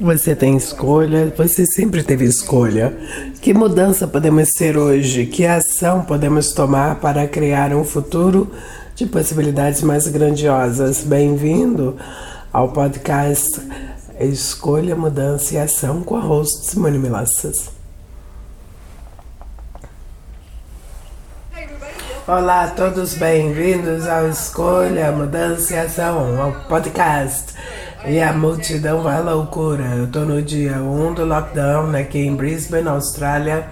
Você tem escolha, você sempre teve escolha. Que mudança podemos ser hoje? Que ação podemos tomar para criar um futuro de possibilidades mais grandiosas? Bem-vindo ao podcast Escolha, Mudança e Ação com a host Simone Milassas. Olá, todos bem-vindos ao Escolha, Mudança e Ação, ao podcast. E a multidão vai loucura. Eu tô no dia 1 do lockdown aqui em Brisbane, Austrália.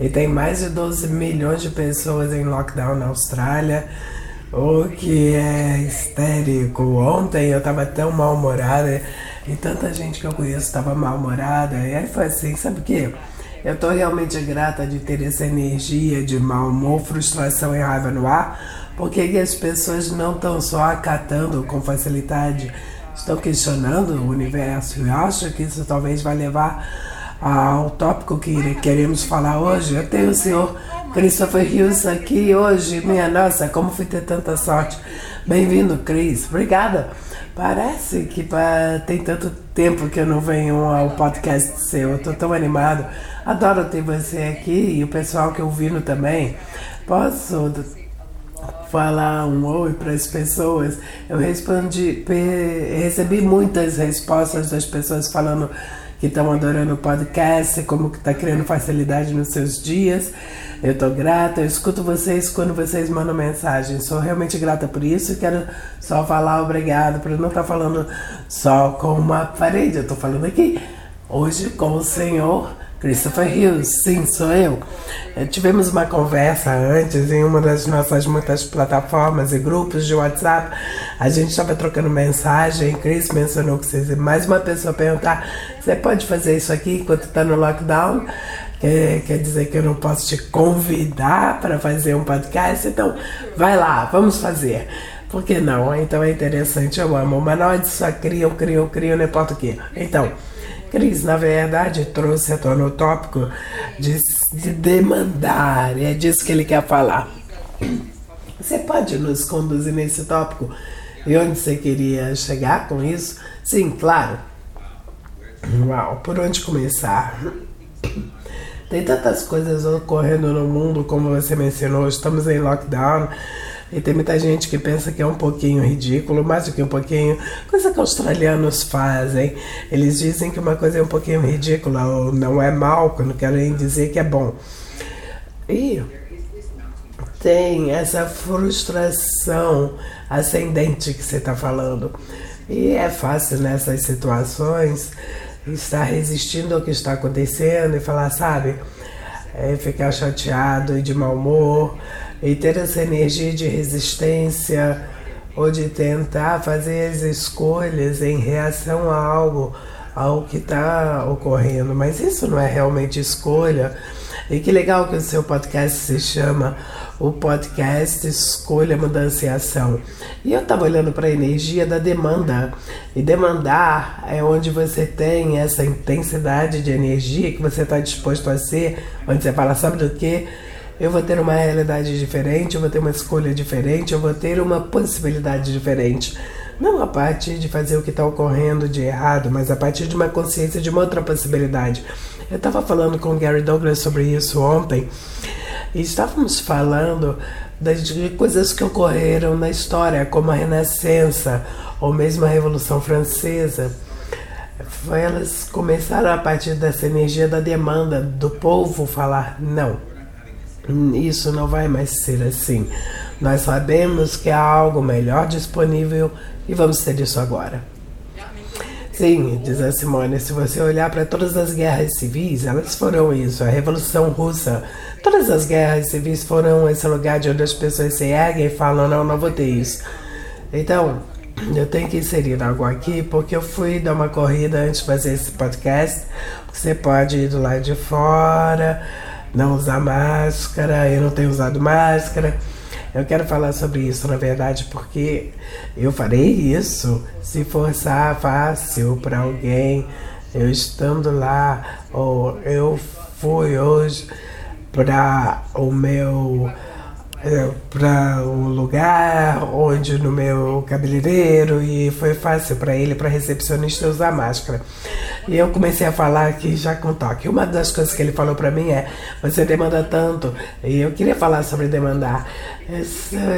E tem mais de 12 milhões de pessoas em lockdown na Austrália. O que é histérico. Ontem eu tava tão mal-humorada e tanta gente que eu conheço tava mal-humorada. E aí foi assim, sabe o quê? Eu estou realmente grata de ter essa energia de mau humor, frustração e raiva no ar, porque as pessoas não estão só acatando com facilidade, estão questionando o universo. Eu acho que isso talvez vai levar ao tópico que queremos falar hoje. Eu tenho o senhor Christopher Hughes aqui hoje. Minha nossa, como fui ter tanta sorte. Bem-vindo, Chris. Obrigada. Parece que pra, tem tanto tempo que eu não venho ao podcast seu. Eu tô tão animado. Adoro ter você aqui e o pessoal que ouvindo também. Posso falar um oi para as pessoas? Eu respondi, recebi muitas respostas das pessoas falando que estão adorando o podcast, como que está criando facilidade nos seus dias. Eu estou grata, eu escuto vocês quando vocês mandam mensagem. Sou realmente grata por isso e quero só falar obrigado por não estar tá falando só com uma parede. Eu estou falando aqui hoje com o Senhor Christopher Hughes, sim, sou eu. É, tivemos uma conversa antes em uma das nossas muitas plataformas e grupos de WhatsApp. A gente estava trocando mensagem. Chris mencionou que você mais uma pessoa perguntar: você pode fazer isso aqui enquanto está no lockdown? Quer, quer dizer que eu não posso te convidar para fazer um podcast? Então, vai lá, vamos fazer. Por que não? Então é interessante, eu amo. Mas não é só criam, criam, criam, não importa o que. Então. Cris, na verdade, trouxe à tona o tópico de, de demandar, é disso que ele quer falar. Você pode nos conduzir nesse tópico e onde você queria chegar com isso? Sim, claro. Uau, por onde começar? Tem tantas coisas ocorrendo no mundo, como você mencionou, estamos em lockdown. E tem muita gente que pensa que é um pouquinho ridículo, mais do que um pouquinho. Coisa que australianos fazem. Eles dizem que uma coisa é um pouquinho ridícula ou não é mal, quando querem dizer que é bom. E tem essa frustração ascendente que você está falando. E é fácil nessas situações estar resistindo ao que está acontecendo e falar, sabe, é ficar chateado e de mau humor e ter essa energia de resistência ou de tentar fazer as escolhas em reação a algo, ao que está ocorrendo. Mas isso não é realmente escolha. E que legal que o seu podcast se chama o podcast Escolha, Mudança e Ação. E eu estava olhando para a energia da demanda. E demandar é onde você tem essa intensidade de energia que você está disposto a ser, onde você fala, sabe do que? Eu vou ter uma realidade diferente, eu vou ter uma escolha diferente, eu vou ter uma possibilidade diferente. Não a partir de fazer o que está ocorrendo de errado, mas a partir de uma consciência de uma outra possibilidade. Eu estava falando com o Gary Douglas sobre isso ontem e estávamos falando das coisas que ocorreram na história, como a Renascença ou mesmo a Revolução Francesa. Elas começaram a partir dessa energia da demanda do povo falar não isso não vai mais ser assim. Nós sabemos que há algo melhor disponível e vamos ter isso agora. Sim, diz a Simone, se você olhar para todas as guerras civis, elas foram isso. A Revolução Russa, todas as guerras civis foram esse lugar de onde as pessoas se erguem e falam: não, não vou ter isso. Então, eu tenho que inserir algo aqui porque eu fui dar uma corrida antes de fazer esse podcast. Você pode ir do lado de fora não usar máscara, eu não tenho usado máscara. Eu quero falar sobre isso, na verdade, porque eu farei isso se forçar fácil para alguém, eu estando lá, ou eu fui hoje para o meu para o lugar onde no meu cabeleireiro e foi fácil para ele, para recepcionista usar máscara. E eu comecei a falar aqui já com toque. Uma das coisas que ele falou para mim é: você demanda tanto. E eu queria falar sobre demandar.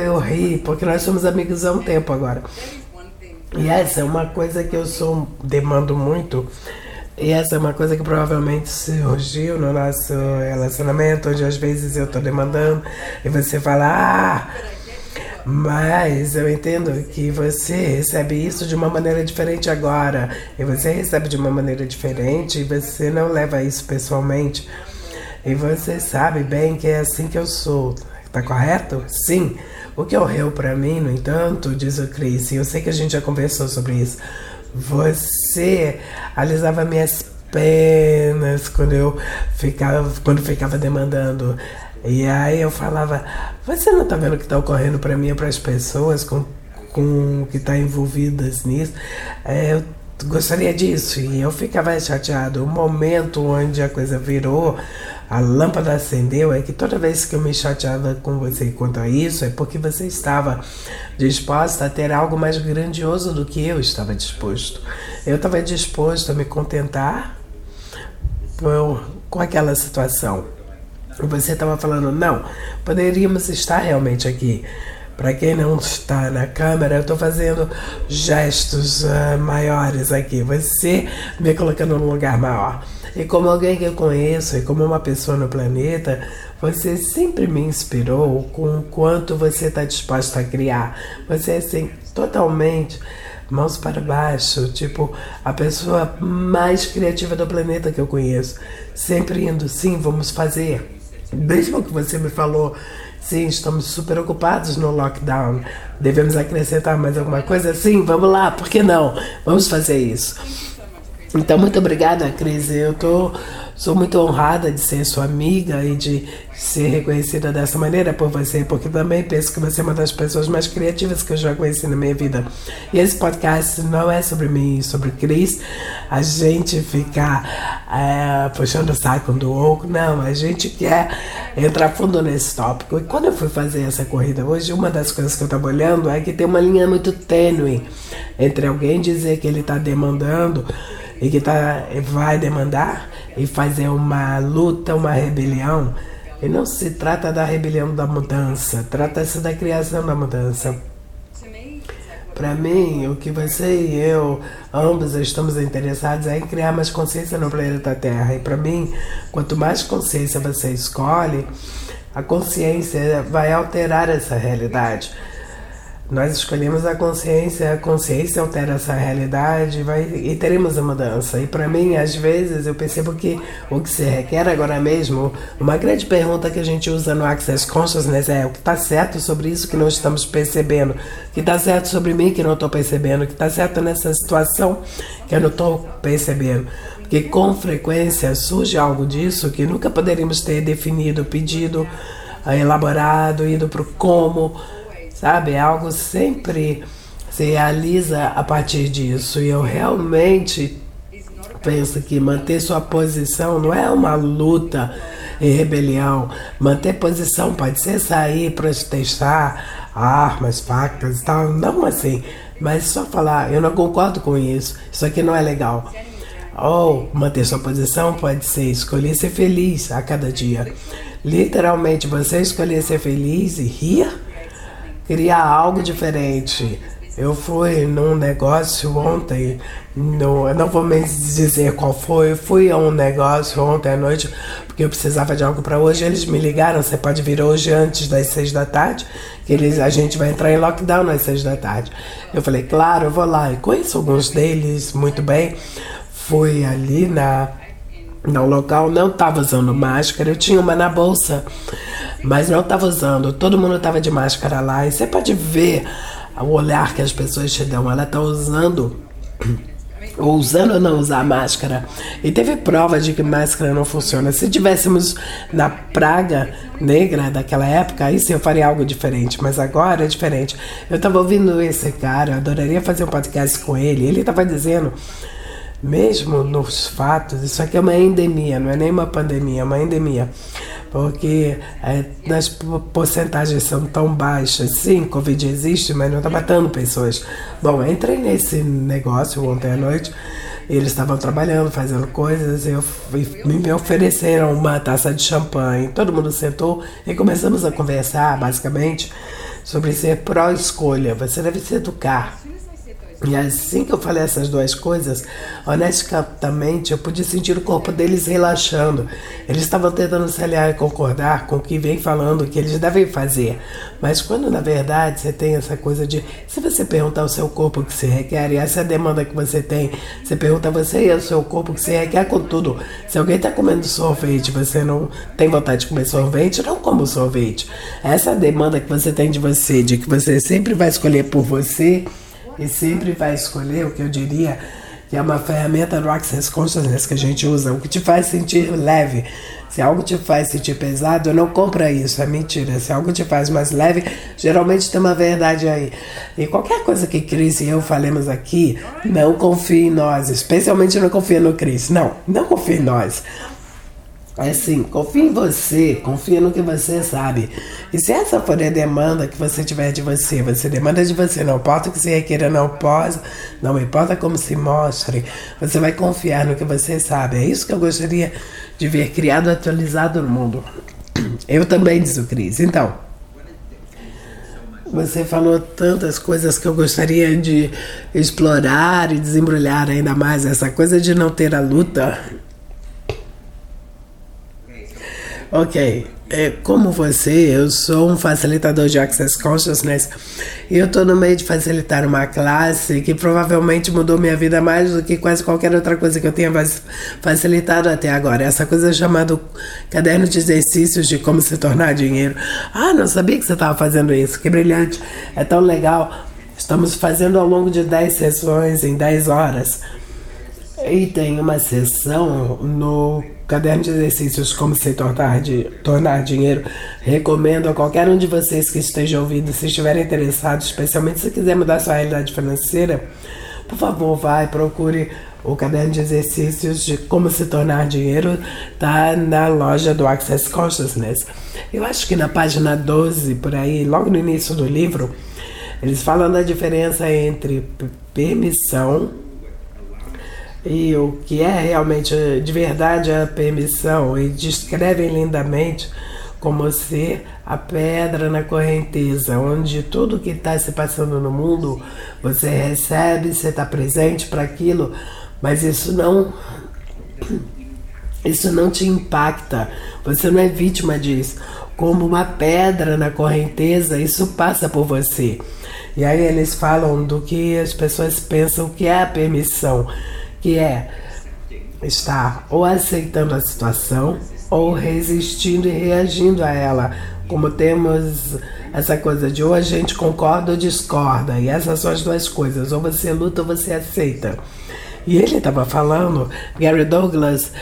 Eu ri, porque nós somos amigos há um tempo agora. E essa é uma coisa que eu sou demando muito e essa é uma coisa que provavelmente surgiu no nosso relacionamento, onde às vezes eu estou demandando e você fala, ah, mas eu entendo que você recebe isso de uma maneira diferente agora, e você recebe de uma maneira diferente e você não leva isso pessoalmente. E você sabe bem que é assim que eu sou, tá correto? Sim. O que ocorreu para mim, no entanto, diz o Chris, e eu sei que a gente já conversou sobre isso você alisava minhas penas quando eu ficava, quando ficava demandando. E aí eu falava, você não está vendo o que está ocorrendo para mim e para as pessoas com, com que tá envolvidas nisso? É, eu gostaria disso. E eu ficava chateado. O momento onde a coisa virou, a lâmpada acendeu, é que toda vez que eu me chateava com você quanto a isso, é porque você estava disposta a ter algo mais grandioso do que eu estava disposto. Eu estava disposto a me contentar por, com aquela situação. Você estava falando, não, poderíamos estar realmente aqui. Para quem não está na câmera, eu estou fazendo gestos uh, maiores aqui. Você me colocando num lugar maior. E como alguém que eu conheço e como uma pessoa no planeta, você sempre me inspirou com o quanto você está disposto a criar. Você é assim, totalmente mãos para baixo, tipo a pessoa mais criativa do planeta que eu conheço. Sempre indo, sim, vamos fazer. Mesmo que você me falou Sim, estamos super ocupados no lockdown. Devemos acrescentar mais alguma coisa? Sim, vamos lá, por que não? Vamos fazer isso. Então, muito obrigada, Cris. Eu tô, sou muito honrada de ser sua amiga e de ser reconhecida dessa maneira por você, porque também penso que você é uma das pessoas mais criativas que eu já conheci na minha vida. E esse podcast não é sobre mim, sobre Cris. A gente ficar é, puxando o saco do outro, não. A gente quer entrar fundo nesse tópico. E quando eu fui fazer essa corrida hoje, uma das coisas que eu estava olhando é que tem uma linha muito tênue entre alguém dizer que ele está demandando e que tá, vai demandar e fazer uma luta, uma rebelião. E não se trata da rebelião da mudança, trata-se da criação da mudança. Para mim, o que você e eu, ambos estamos interessados é em criar mais consciência no planeta Terra. E para mim, quanto mais consciência você escolhe, a consciência vai alterar essa realidade. Nós escolhemos a consciência, a consciência altera essa realidade vai, e teremos a mudança. E para mim, às vezes, eu percebo que o que se requer agora mesmo, uma grande pergunta que a gente usa no Access Consciousness é o que está certo sobre isso que não estamos percebendo, o que está certo sobre mim que não estou percebendo, o que está certo nessa situação que eu não estou percebendo. Porque com frequência surge algo disso que nunca poderíamos ter definido, pedido, elaborado, ido para o como sabe? É algo sempre se realiza a partir disso. E eu realmente penso que manter sua posição não é uma luta e rebelião. Manter posição pode ser sair, protestar, armas, facas e tal. Não assim, mas só falar, eu não concordo com isso, isso aqui não é legal. Ou manter sua posição pode ser escolher ser feliz a cada dia. Literalmente, você escolher ser feliz e rir criar algo diferente. Eu fui num negócio ontem, no, não vou me dizer qual foi, fui a um negócio ontem à noite, porque eu precisava de algo para hoje. Eles me ligaram, você pode vir hoje antes das seis da tarde, que eles, a gente vai entrar em lockdown às seis da tarde. Eu falei, claro, eu vou lá. E conheço alguns deles muito bem. Fui ali na no local, não estava usando máscara, eu tinha uma na bolsa mas não estava usando. Todo mundo estava de máscara lá e você pode ver o olhar que as pessoas te dão. Ela está usando ou usando ou não usar máscara. E teve prova de que máscara não funciona. Se tivéssemos na praga negra daquela época, aí sim eu faria algo diferente. Mas agora é diferente. Eu estava ouvindo esse cara, eu adoraria fazer um podcast com ele. Ele estava dizendo mesmo nos fatos, isso aqui é uma endemia, não é nem uma pandemia, é uma endemia. Porque é, as porcentagens são tão baixas. Sim, Covid existe, mas não está matando pessoas. Bom, entrei nesse negócio ontem à noite. Eles estavam trabalhando, fazendo coisas, eu, me ofereceram uma taça de champanhe. Todo mundo sentou e começamos a conversar, basicamente, sobre ser pró-escolha. Você deve se educar e assim que eu falei essas duas coisas, honestamente eu pude sentir o corpo deles relaxando. Eles estavam tentando se aliar e concordar com o que vem falando que eles devem fazer. Mas quando na verdade você tem essa coisa de se você perguntar ao seu corpo o que você requer, e essa é a demanda que você tem, você pergunta a você e ao seu corpo o que você requer com tudo. Se alguém está comendo sorvete, você não tem vontade de comer sorvete, não como sorvete. Essa é demanda que você tem de você, de que você sempre vai escolher por você e sempre vai escolher o que eu diria que é uma ferramenta do Access Consciousness que a gente usa, o que te faz sentir leve. Se algo te faz sentir pesado, não compra isso, é mentira. Se algo te faz mais leve, geralmente tem uma verdade aí. E qualquer coisa que Cris e eu falemos aqui, não confie em nós, especialmente não confia no Cris. Não, não confie em nós. Assim, confia em você, confia no que você sabe. E se essa for a demanda que você tiver de você, você demanda de você, não importa o que você requeira, não possa, não importa como se mostre, você vai confiar no que você sabe. É isso que eu gostaria de ver criado, atualizado no mundo. Eu também, diz o Cris. Então, você falou tantas coisas que eu gostaria de explorar e desembrulhar ainda mais. Essa coisa de não ter a luta Ok, é, como você, eu sou um facilitador de Access Consciousness e eu estou no meio de facilitar uma classe que provavelmente mudou minha vida mais do que quase qualquer outra coisa que eu tenha facilitado até agora. Essa coisa chamada caderno de exercícios de como se tornar dinheiro. Ah, não sabia que você estava fazendo isso, que brilhante, é tão legal. Estamos fazendo ao longo de 10 sessões em 10 horas. E tem uma sessão no caderno de exercícios Como se tornar, de, tornar dinheiro. Recomendo a qualquer um de vocês que esteja ouvindo, se estiverem interessados, especialmente se quiser mudar sua realidade financeira, por favor, vai, procure o caderno de exercícios de como se tornar dinheiro, tá na loja do Access Consciousness. Eu acho que na página 12, por aí, logo no início do livro, eles falam da diferença entre permissão e o que é realmente de verdade a permissão e descrevem lindamente como ser a pedra na correnteza, onde tudo que está se passando no mundo você recebe, você está presente para aquilo, mas isso não isso não te impacta, você não é vítima disso. Como uma pedra na correnteza, isso passa por você. E aí eles falam do que as pessoas pensam que é a permissão que é estar ou aceitando a situação ou resistindo e reagindo a ela. Como temos essa coisa de ou a gente concorda ou discorda, e essas são as duas coisas, ou você luta ou você aceita. E ele estava falando, Gary Douglas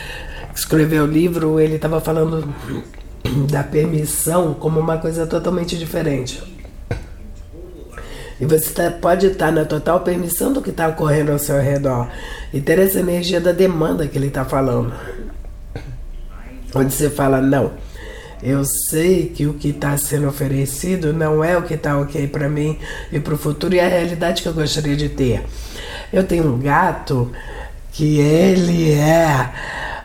escreveu o livro, ele estava falando da permissão como uma coisa totalmente diferente. E você tá, pode estar na total permissão do que está ocorrendo ao seu redor e ter essa energia da demanda que ele está falando. Onde você fala, não, eu sei que o que está sendo oferecido não é o que está ok para mim e para o futuro e a realidade que eu gostaria de ter. Eu tenho um gato que ele é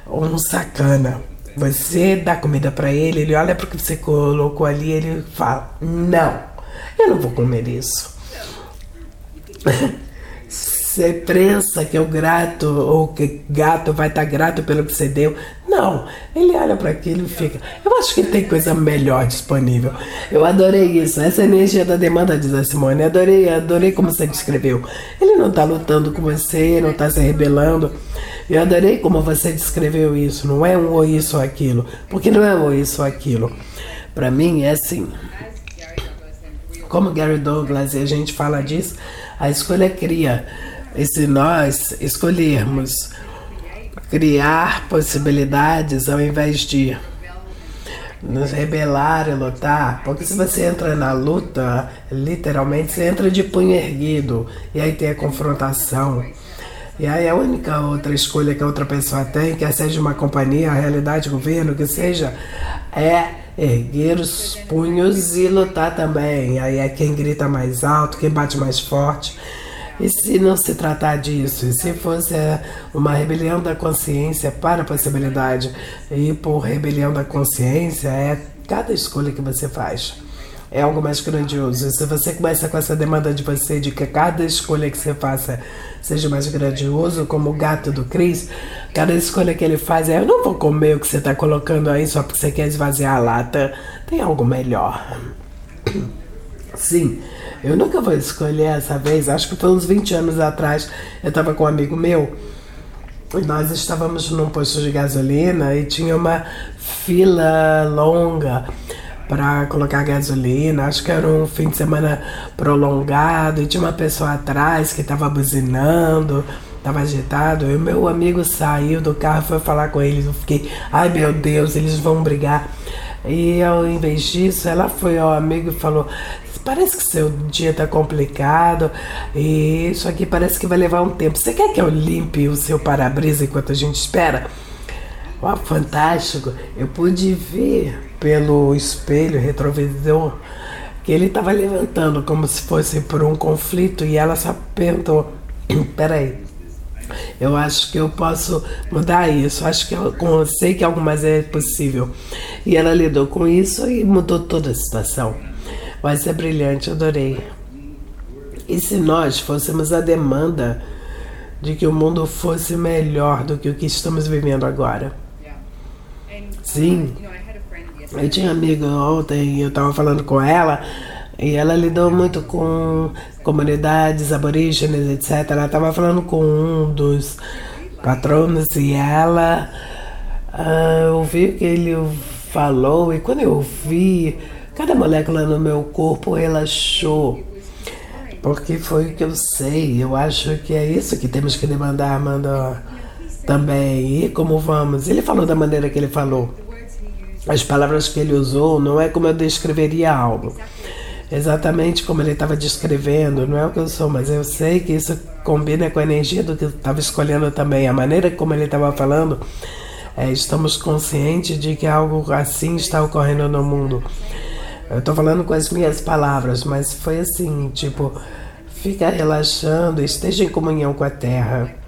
um sacana. Você dá comida para ele, ele olha para o que você colocou ali, ele fala: Não, eu não vou comer isso. Você pensa que o grato ou que gato vai estar grato pelo que você deu? Não, ele olha para aquilo e fica. Eu acho que tem coisa melhor disponível. Eu adorei isso, essa energia da demanda, diz a Simone. Adorei, adorei como você descreveu. Ele não está lutando com você, não está se rebelando. Eu adorei como você descreveu isso. Não é um ou isso ou aquilo, porque não é um ou isso ou aquilo. Para mim é assim. Como Gary Douglas e a gente fala disso a escolha cria. E se nós escolhermos criar possibilidades ao invés de nos rebelar e lutar, porque se você entra na luta, literalmente você entra de punho erguido e aí tem a confrontação. E aí a única outra escolha que a outra pessoa tem, quer seja uma companhia, a realidade, governo, que seja, é erguer os punhos e lutar também. Aí é quem grita mais alto, quem bate mais forte. E se não se tratar disso, e se fosse uma rebelião da consciência para a possibilidade, e por rebelião da consciência é cada escolha que você faz é algo mais grandioso. Se você começa com essa demanda de você, de que cada escolha que você faça seja mais grandioso, como o gato do Cris, cada escolha que ele faz é: eu não vou comer o que você está colocando aí só porque você quer esvaziar a lata. Tem algo melhor. Sim, eu nunca vou escolher essa vez. Acho que foi uns 20 anos atrás. Eu estava com um amigo meu e nós estávamos num posto de gasolina e tinha uma fila longa para colocar gasolina. Acho que era um fim de semana prolongado e tinha uma pessoa atrás que estava buzinando, estava agitado. E o meu amigo saiu do carro foi falar com eles. Eu fiquei, ai meu Deus, eles vão brigar. E ao invés disso, ela foi ao amigo e falou: Parece que seu dia está complicado e isso aqui parece que vai levar um tempo. Você quer que eu limpe o seu para-brisa enquanto a gente espera? Oh, fantástico! Eu pude ver pelo espelho retrovisor que ele estava levantando como se fosse por um conflito e ela só perguntou: peraí, eu acho que eu posso mudar isso, acho que eu, eu sei que algo mais é possível. E ela lidou com isso e mudou toda a situação. Mas é brilhante, adorei. E se nós fôssemos a demanda de que o mundo fosse melhor do que o que estamos vivendo agora? Sim. Eu tinha amiga ontem, eu estava falando com ela, e ela lidou muito com comunidades aborígenes, etc. Ela estava falando com um dos patronos e ela uh, ouviu o que ele falou, e quando eu ouvi, cada molécula no meu corpo relaxou. Porque foi o que eu sei. Eu acho que é isso que temos que demandar, Amanda, também. E como vamos? Ele falou da maneira que ele falou as palavras que ele usou não é como eu descreveria algo. Exatamente como ele estava descrevendo, não é o que eu sou, mas eu sei que isso combina com a energia do que eu estava escolhendo também. A maneira como ele estava falando, é, estamos conscientes de que algo assim está ocorrendo no mundo. Eu estou falando com as minhas palavras, mas foi assim: tipo, fica relaxando, esteja em comunhão com a terra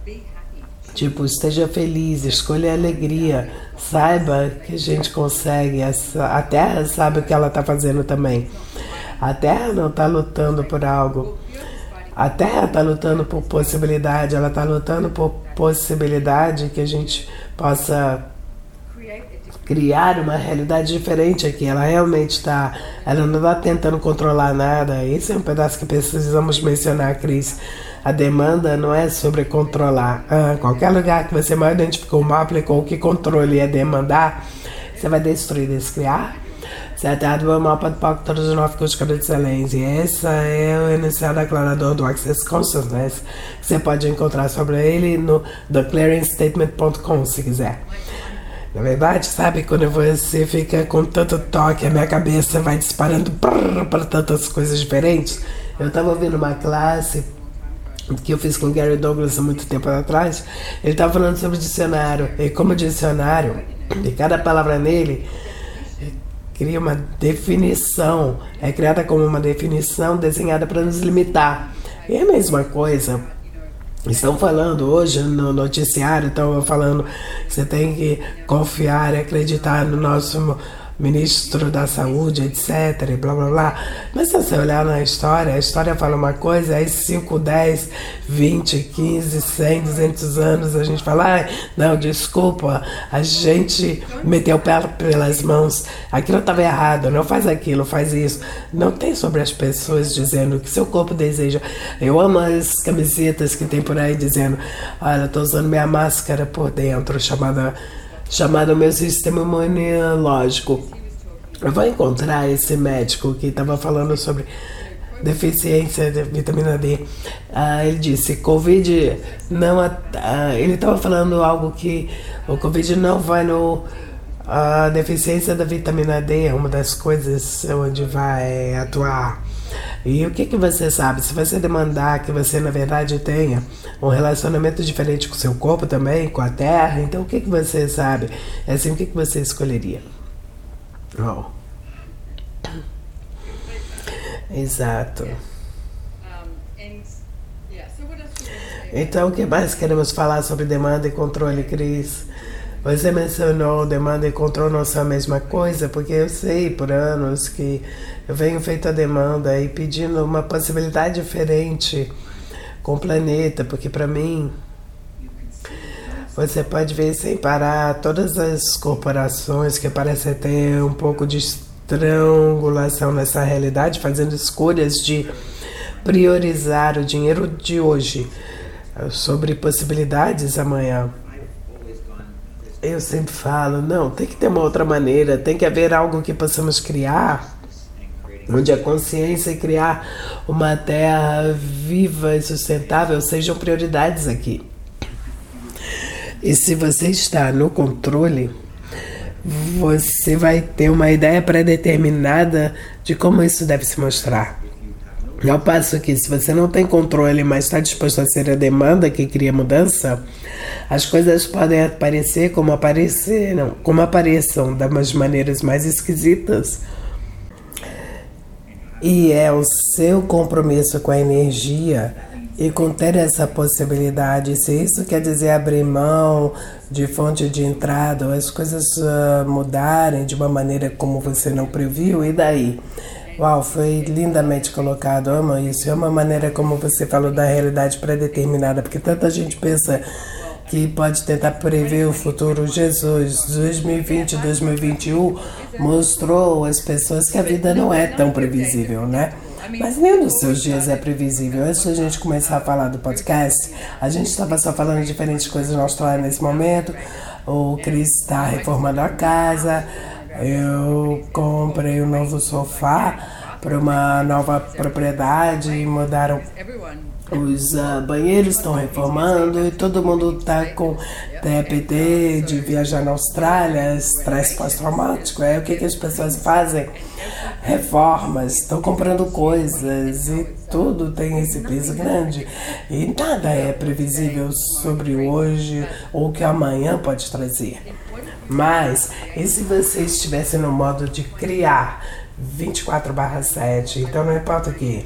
Tipo, esteja feliz, escolha a alegria, saiba que a gente consegue. A Terra sabe o que ela está fazendo também. A Terra não está lutando por algo. A Terra está lutando por possibilidade, ela está lutando por possibilidade que a gente possa criar uma realidade diferente aqui. Ela realmente está. Ela não está tentando controlar nada. Esse é um pedaço que precisamos mencionar, Cris. A demanda não é sobre controlar. Ah, qualquer lugar que você mal identificou, mal aplicou que controle é demandar, você vai destruir, descriar. Setado o mapa do Pacto Filosófico de Excelência. Esse é o enunciado declarador do Access Consciousness. Você pode encontrar sobre ele no theclearingstatement.com se quiser. Na verdade, sabe quando você fica com tanto toque, a minha cabeça vai disparando para tantas coisas diferentes? Eu estava ouvindo uma classe que eu fiz com o Gary Douglas há muito tempo atrás, ele estava falando sobre dicionário. E como dicionário, e cada palavra nele cria uma definição, é criada como uma definição desenhada para nos limitar. E é a mesma coisa. Estão falando hoje no noticiário, estão falando que você tem que confiar e acreditar no nosso ministro da saúde, etc, e blá blá blá. Mas se você olhar na história, a história fala uma coisa, aí 5, 10, 20, 15, 100, 200 anos a gente fala, ah, não, desculpa, a gente meteu o pé pelas mãos, aquilo estava errado, não faz aquilo, faz isso. Não tem sobre as pessoas dizendo que seu corpo deseja. Eu amo as camisetas que tem por aí dizendo, olha, estou usando minha máscara por dentro, chamada chamado meu sistema imunológico. Eu vou encontrar esse médico que estava falando sobre deficiência de vitamina D. Ah, ele disse, Covid não... Ah, ele estava falando algo que o Covid não vai no... A deficiência da vitamina D é uma das coisas onde vai atuar E o que, que você sabe? Se você demandar que você, na verdade, tenha um relacionamento diferente com o seu corpo também, com a terra, então o que, que você sabe? É assim, o que, que você escolheria? Oh. Exato. Então, o que mais queremos falar sobre demanda e controle, Cris? Você mencionou demanda e controle não são a mesma coisa, porque eu sei por anos que eu venho feito a demanda e pedindo uma possibilidade diferente com o planeta, porque para mim você pode ver sem parar todas as corporações que parecem ter um pouco de estrangulação nessa realidade, fazendo escolhas de priorizar o dinheiro de hoje sobre possibilidades amanhã. Eu sempre falo, não, tem que ter uma outra maneira, tem que haver algo que possamos criar, onde a consciência e criar uma terra viva e sustentável sejam prioridades aqui. E se você está no controle, você vai ter uma ideia pré-determinada de como isso deve se mostrar. Ao passo que, se você não tem controle, mas está disposto a ser a demanda que cria mudança, as coisas podem aparecer como apareceram, como apareçam das maneiras mais esquisitas. E é o seu compromisso com a energia e com ter essa possibilidade. Se isso quer dizer abrir mão de fonte de entrada, ou as coisas uh, mudarem de uma maneira como você não previu, e daí? Uau, foi lindamente colocado. Amo isso. É uma maneira como você falou da realidade pré-determinada, porque tanta gente pensa que pode tentar prever o futuro. Jesus, 2020, 2021 mostrou às pessoas que a vida não é tão previsível, né? Mas nenhum dos seus dias é previsível. Antes da gente começar a falar do podcast, a gente estava só falando de diferentes coisas na Austrália nesse momento. O Chris está reformando a casa. Eu comprei um novo sofá para uma nova propriedade e mudaram os uh, banheiros estão reformando e todo mundo está com TPT de viajar na Austrália, estresse pós-traumático. É o que, que as pessoas fazem? Reformas, estão comprando coisas e tudo tem esse peso grande. E nada é previsível sobre hoje ou o que amanhã pode trazer. Mas, e se você estivesse no modo de criar 24/7? Então não importa o que.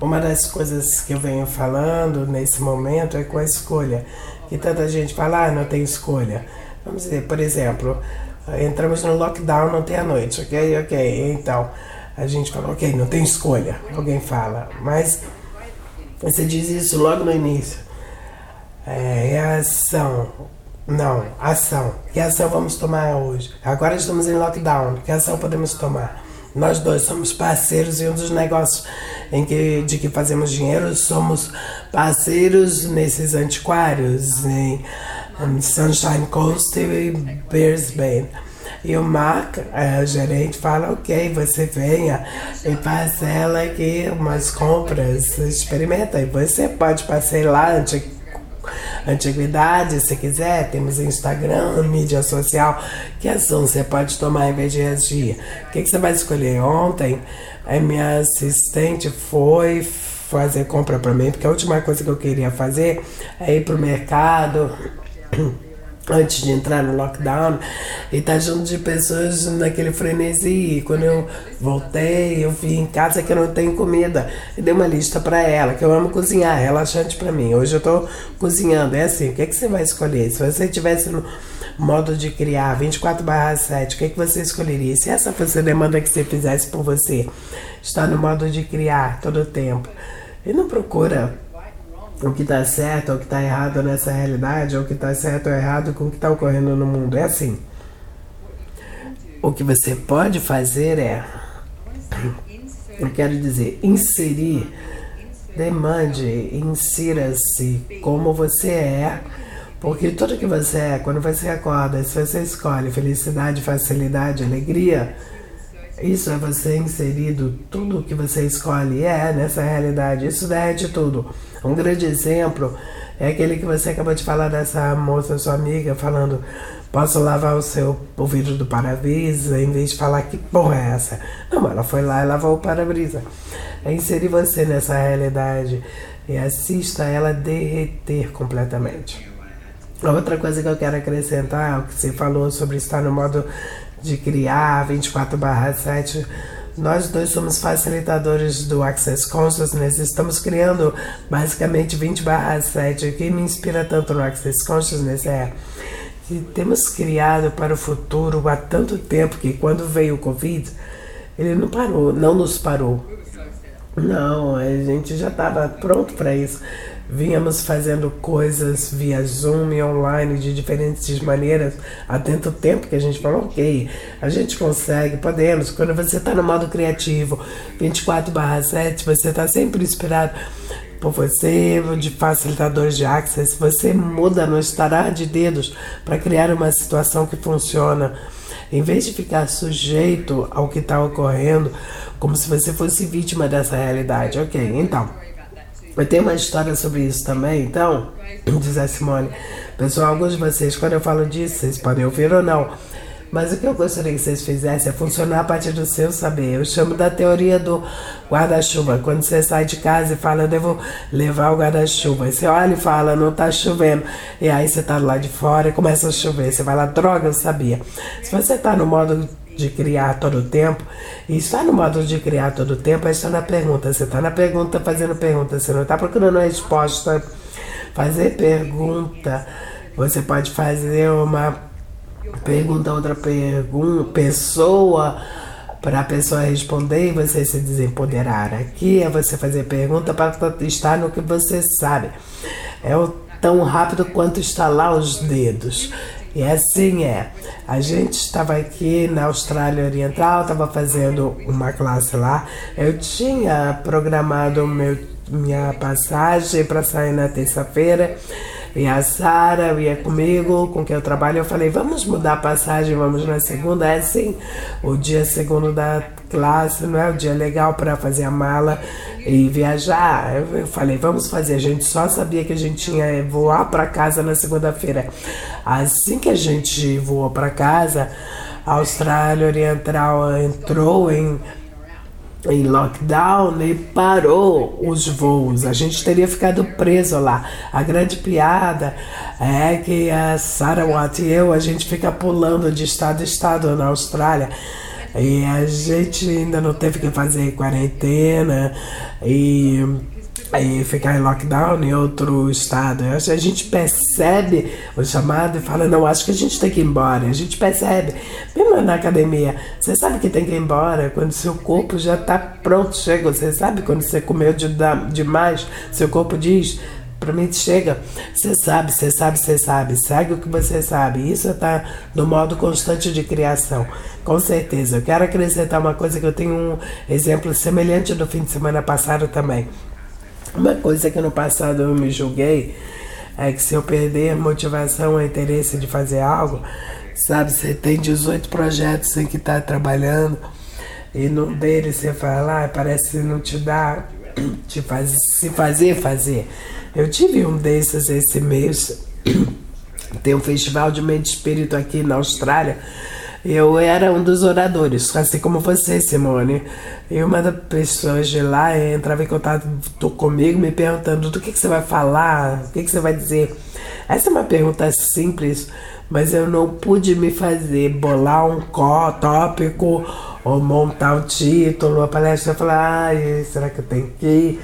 Uma das coisas que eu venho falando nesse momento é com a escolha. Que tanta gente fala, ah, não tem escolha. Vamos dizer, por exemplo, entramos no lockdown ontem à noite, ok? Ok, então a gente fala, ok, não tem escolha. Alguém fala, mas você diz isso logo no início. É, é ação. Não, ação. Que ação vamos tomar hoje? Agora estamos em lockdown. Que ação podemos tomar? Nós dois somos parceiros e um dos negócios em que, de que fazemos dinheiro somos parceiros nesses antiquários em Sunshine Coast e Brisbane. E o Mark, é, o gerente, fala: Ok, você venha e parcela aqui umas compras, experimenta. E você pode parcelar antiguidade, se quiser, temos Instagram, mídia social, que ação você pode tomar em vez de reagir. O que, que você vai escolher? Ontem, a minha assistente foi fazer compra para mim, porque a última coisa que eu queria fazer é ir pro mercado antes de entrar no lockdown e tá junto de pessoas naquele frenesi. E quando eu voltei, eu vi em casa que eu não tenho comida e dei uma lista para ela, que eu amo cozinhar, relaxante para mim. Hoje eu tô cozinhando, é assim, o que, é que você vai escolher? Se você tivesse no modo de criar 24/7, o que, é que você escolheria? Se essa fosse a demanda que você fizesse por você, está no modo de criar todo o tempo. E não procura o que está certo ou o que está errado nessa realidade, ou o que está certo ou errado com o que está ocorrendo no mundo. É assim. O que você pode fazer é, eu quero dizer, inserir, demande, insira-se como você é, porque tudo que você é, quando você acorda, se você escolhe felicidade, facilidade, alegria, Isso é você inserido tudo que você escolhe é nessa realidade. Isso derrete tudo. Um grande exemplo é aquele que você acabou de falar dessa moça, sua amiga, falando posso lavar o seu o vidro do para-brisa, em vez de falar que porra é essa. Não, ela foi lá e lavou o para-brisa. É inserir você nessa realidade e assista ela derreter completamente. Outra coisa que eu quero acrescentar é o que você falou sobre estar no modo de criar 24/7. Nós dois somos facilitadores do Access Consciousness, estamos criando basicamente 20/7. O que me inspira tanto no Access Consciousness é que temos criado para o futuro há tanto tempo que quando veio o Covid, ele não parou, não nos parou. Não, a gente já estava pronto para isso. Vínhamos fazendo coisas via Zoom e online de diferentes maneiras há tanto tempo que a gente falou, ok, a gente consegue, podemos. Quando você está no modo criativo, 24/7, você está sempre inspirado por você, de facilitadores de access, você muda no estarar de dedos para criar uma situação que funciona. Em vez de ficar sujeito ao que está ocorrendo, como se você fosse vítima dessa realidade. Ok, então. Eu tenho uma história sobre isso também, então, diz a Simone. Pessoal, alguns de vocês, quando eu falo disso, vocês podem ouvir ou não. Mas o que eu gostaria que vocês fizessem é funcionar a partir do seu saber. Eu chamo da teoria do guarda-chuva. Quando você sai de casa e fala, eu devo levar o guarda-chuva. Você olha e fala, não tá chovendo. E aí você tá lá de fora e começa a chover. Você vai lá, droga, eu sabia. Se você tá no modo de criar todo o tempo. E estar no modo de criar todo o tempo é estar na pergunta. Você está na pergunta fazendo pergunta, você não está procurando a resposta. Fazer pergunta. Você pode fazer uma pergunta a outra pergunta, pessoa para a pessoa responder e você se desempoderar. Aqui é você fazer pergunta para estar no que você sabe. É o tão rápido quanto estalar os dedos. E assim é. A gente estava aqui na Austrália Oriental, estava fazendo uma classe lá. Eu tinha programado meu, minha passagem para sair na terça-feira. E a Sara ia comigo, com quem eu trabalho, eu falei, vamos mudar a passagem, vamos na segunda. É sim, o dia segundo da classe, não é o dia legal para fazer a mala e viajar. Eu falei, vamos fazer. A gente só sabia que a gente tinha voar para casa na segunda-feira. Assim que a gente voou para casa, a Austrália Oriental entrou em em lockdown e parou os voos. A gente teria ficado preso lá. A grande piada é que a Sarah Watt e eu, a gente fica pulando de estado em estado na Austrália. E a gente ainda não teve que fazer quarentena e aí ficar em lockdown em outro estado. A gente percebe o chamado e fala, não, acho que a gente tem que ir embora. A gente percebe, mesmo na academia, você sabe que tem que ir embora quando seu corpo já está pronto, chega. Você sabe quando você comeu de, demais, seu corpo diz, para mim chega, você sabe, você sabe, você sabe, segue o que você sabe. Isso está no modo constante de criação, com certeza. Eu quero acrescentar uma coisa que eu tenho um exemplo semelhante do fim de semana passado também. Uma coisa que no passado eu me julguei é que se eu perder motivação ou interesse de fazer algo, sabe, você tem 18 projetos em que está trabalhando e num deles você fala, ah, parece não te dá te faz, se fazer, fazer. Eu tive um desses esse mês. Tem um festival de mente espírito aqui na Austrália eu era um dos oradores, assim como você, Simone. E uma das pessoas de lá entrava em contato comigo me perguntando do que, que você vai falar, o que, que você vai dizer. Essa é uma pergunta simples, mas eu não pude me fazer bolar um tópico ou montar um título, a palestra falar, ai, será que eu tenho que ir?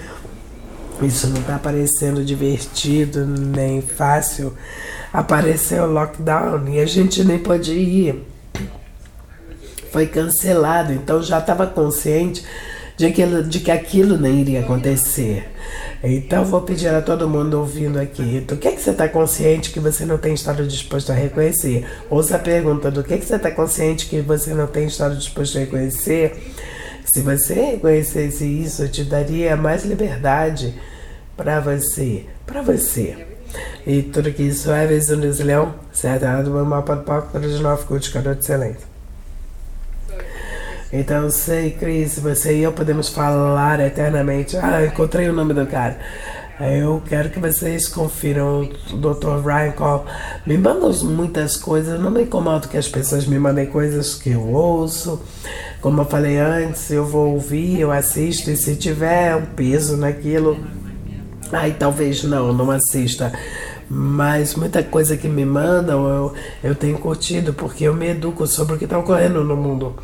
Isso não está parecendo divertido nem fácil. Apareceu o lockdown e a gente nem pode ir foi cancelado, então já estava consciente de, aquilo, de que aquilo nem iria acontecer. Então vou pedir a todo mundo ouvindo aqui, do que, é que você está consciente que você não tem estado disposto a reconhecer? Ouça a pergunta, do que, é que você está consciente que você não tem estado disposto a reconhecer? Se você reconhecesse isso, te daria mais liberdade para você, para você. E tudo que isso é, vezes um leão, certo? Do meu mapa do palco de novo, de excelente. Então sei, Cris, você e eu podemos falar eternamente. Ah, encontrei o nome do cara. Eu quero que vocês confiram o Dr. Ryan Cole. Me mandam muitas coisas. Não me incomodo que as pessoas me mandem coisas que eu ouço. Como eu falei antes, eu vou ouvir, eu assisto. E se tiver um peso naquilo, aí talvez não, não assista. Mas muita coisa que me mandam eu, eu tenho curtido porque eu me educo sobre o que está ocorrendo no mundo.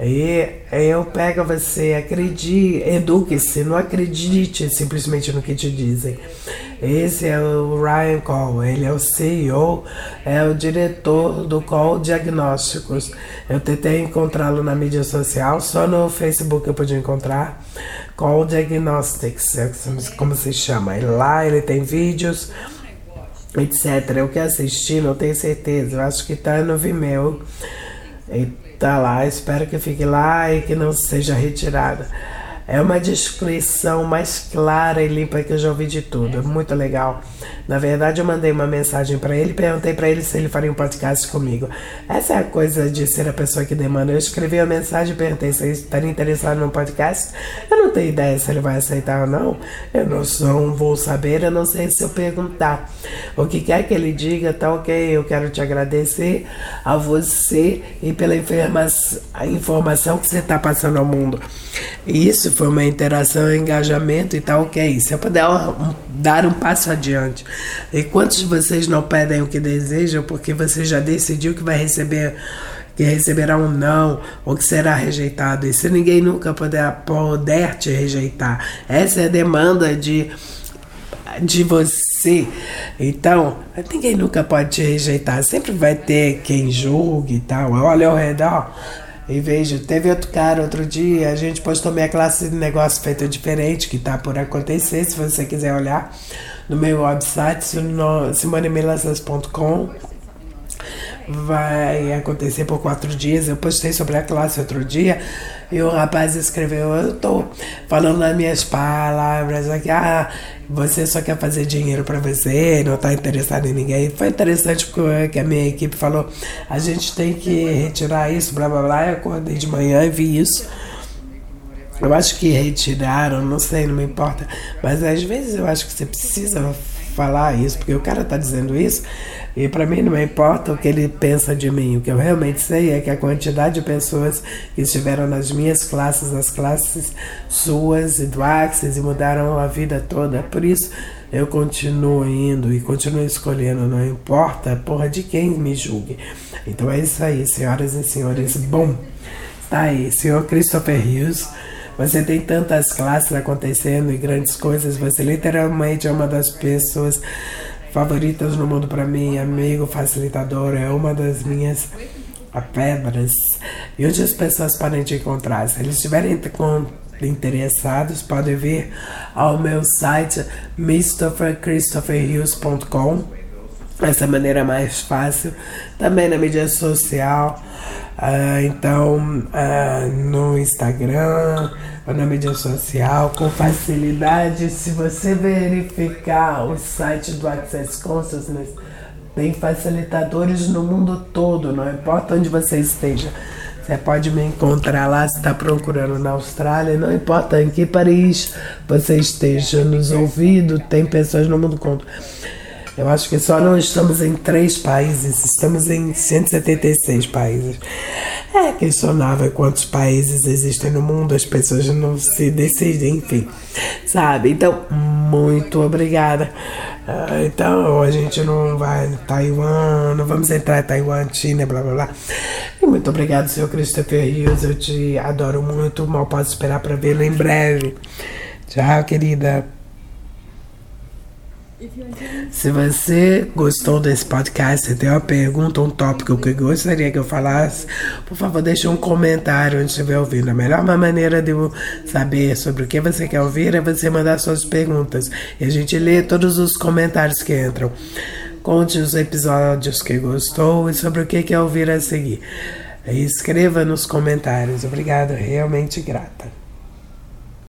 E eu pego você, acredite, eduque-se, não acredite simplesmente no que te dizem. Esse é o Ryan Cole, ele é o CEO, é o diretor do Call Diagnósticos. Eu tentei encontrá-lo na mídia social, só no Facebook eu pude encontrar. Call Diagnostics, é como se chama. E lá ele tem vídeos, etc. Eu que assisti, não tenho certeza. Eu acho que tá no Vimeo. E tá lá, espero que fique lá e que não seja retirada. É uma descrição mais clara e limpa que eu já ouvi de tudo. É muito legal. Na verdade, eu mandei uma mensagem para ele, perguntei para ele se ele faria um podcast comigo. Essa é a coisa de ser a pessoa que demanda. Eu escrevi a mensagem e perguntei se ele estaria interessado no podcast. Eu não tenho ideia se ele vai aceitar ou não. Eu não sou, vou saber, eu não sei se eu perguntar. O que quer que ele diga, tá ok. Eu quero te agradecer a você e pela informação que você está passando ao mundo. Isso foi uma interação, engajamento e tal, ok. Se eu puder um, dar um passo adiante. E quantos de vocês não pedem o que desejam porque você já decidiu que vai receber que receberá um não ou que será rejeitado. E se ninguém nunca puder, puder te rejeitar, essa é a demanda de de você. Então, ninguém nunca pode te rejeitar. Sempre vai ter quem julgue e tal. Olha ao redor. E vejo, teve outro cara outro dia, a gente postou minha classe de negócio feito diferente, que tá por acontecer, se você quiser olhar no meu website, simonemelassas.com. Vai acontecer por quatro dias. Eu postei sobre a classe outro dia e o rapaz escreveu: Eu tô falando nas minhas palavras aqui, ah, você só quer fazer dinheiro para você, não está interessado em ninguém. Foi interessante porque a minha equipe falou: a gente tem que retirar isso, blá blá blá. Eu acordei de manhã e vi isso. Eu acho que retiraram, não sei, não me importa. Mas às vezes eu acho que você precisa falar isso, porque o cara tá dizendo isso, e para mim não importa o que ele pensa de mim. O que eu realmente sei é que a quantidade de pessoas que estiveram nas minhas classes, nas classes suas e do Axis e mudaram a vida toda. Por isso eu continuo indo e continuo escolhendo, não importa porra de quem me julgue. Então é isso aí, senhoras e senhores. Bom, tá aí, senhor Christopher Hughes. Você tem tantas classes acontecendo e grandes coisas. Você literalmente é uma das pessoas favoritas no mundo para mim. Amigo facilitador é uma das minhas pedras. E onde as pessoas podem te encontrar? Se eles estiverem interessados, podem vir ao meu site christopherchristopherhughes.com. Essa maneira mais fácil. Também na mídia social. Uh, então, uh, no Instagram, ou na mídia social, com facilidade. Se você verificar o site do Access Consciousness, tem facilitadores no mundo todo, não importa onde você esteja. Você pode me encontrar lá se está procurando na Austrália, não importa em que país você esteja nos ouvindo, tem pessoas no mundo todo. Eu acho que só não estamos em três países, estamos em 176 países. É questionável quantos países existem no mundo, as pessoas não se decidem, enfim, sabe? Então, muito obrigada. Uh, então, a gente não vai Taiwan, não vamos entrar em Taiwan, China, blá blá blá. E muito obrigado, senhor Christopher Hughes, eu te adoro muito, mal posso esperar para vê-lo em breve. Tchau, querida. Se você gostou desse podcast, tem uma pergunta, um tópico que gostaria que eu falasse, por favor, deixe um comentário onde estiver ouvindo. A melhor maneira de eu saber sobre o que você quer ouvir é você mandar suas perguntas. E a gente lê todos os comentários que entram. Conte os episódios que gostou e sobre o que quer ouvir a seguir. Escreva nos comentários. Obrigado, realmente grata.